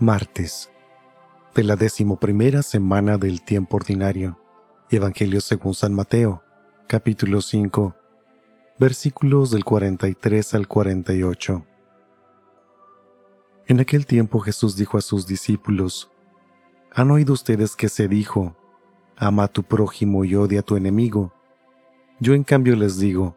Martes de la decimoprimera semana del tiempo ordinario. Evangelio según San Mateo, capítulo 5, versículos del 43 al 48. En aquel tiempo Jesús dijo a sus discípulos, ¿Han oído ustedes que se dijo, ama a tu prójimo y odia a tu enemigo? Yo en cambio les digo,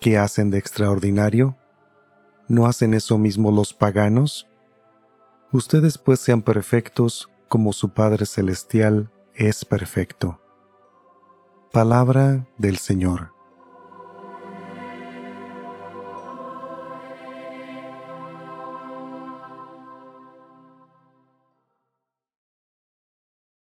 ¿qué hacen de extraordinario? ¿No hacen eso mismo los paganos? Ustedes pues sean perfectos como su Padre Celestial es perfecto. Palabra del Señor.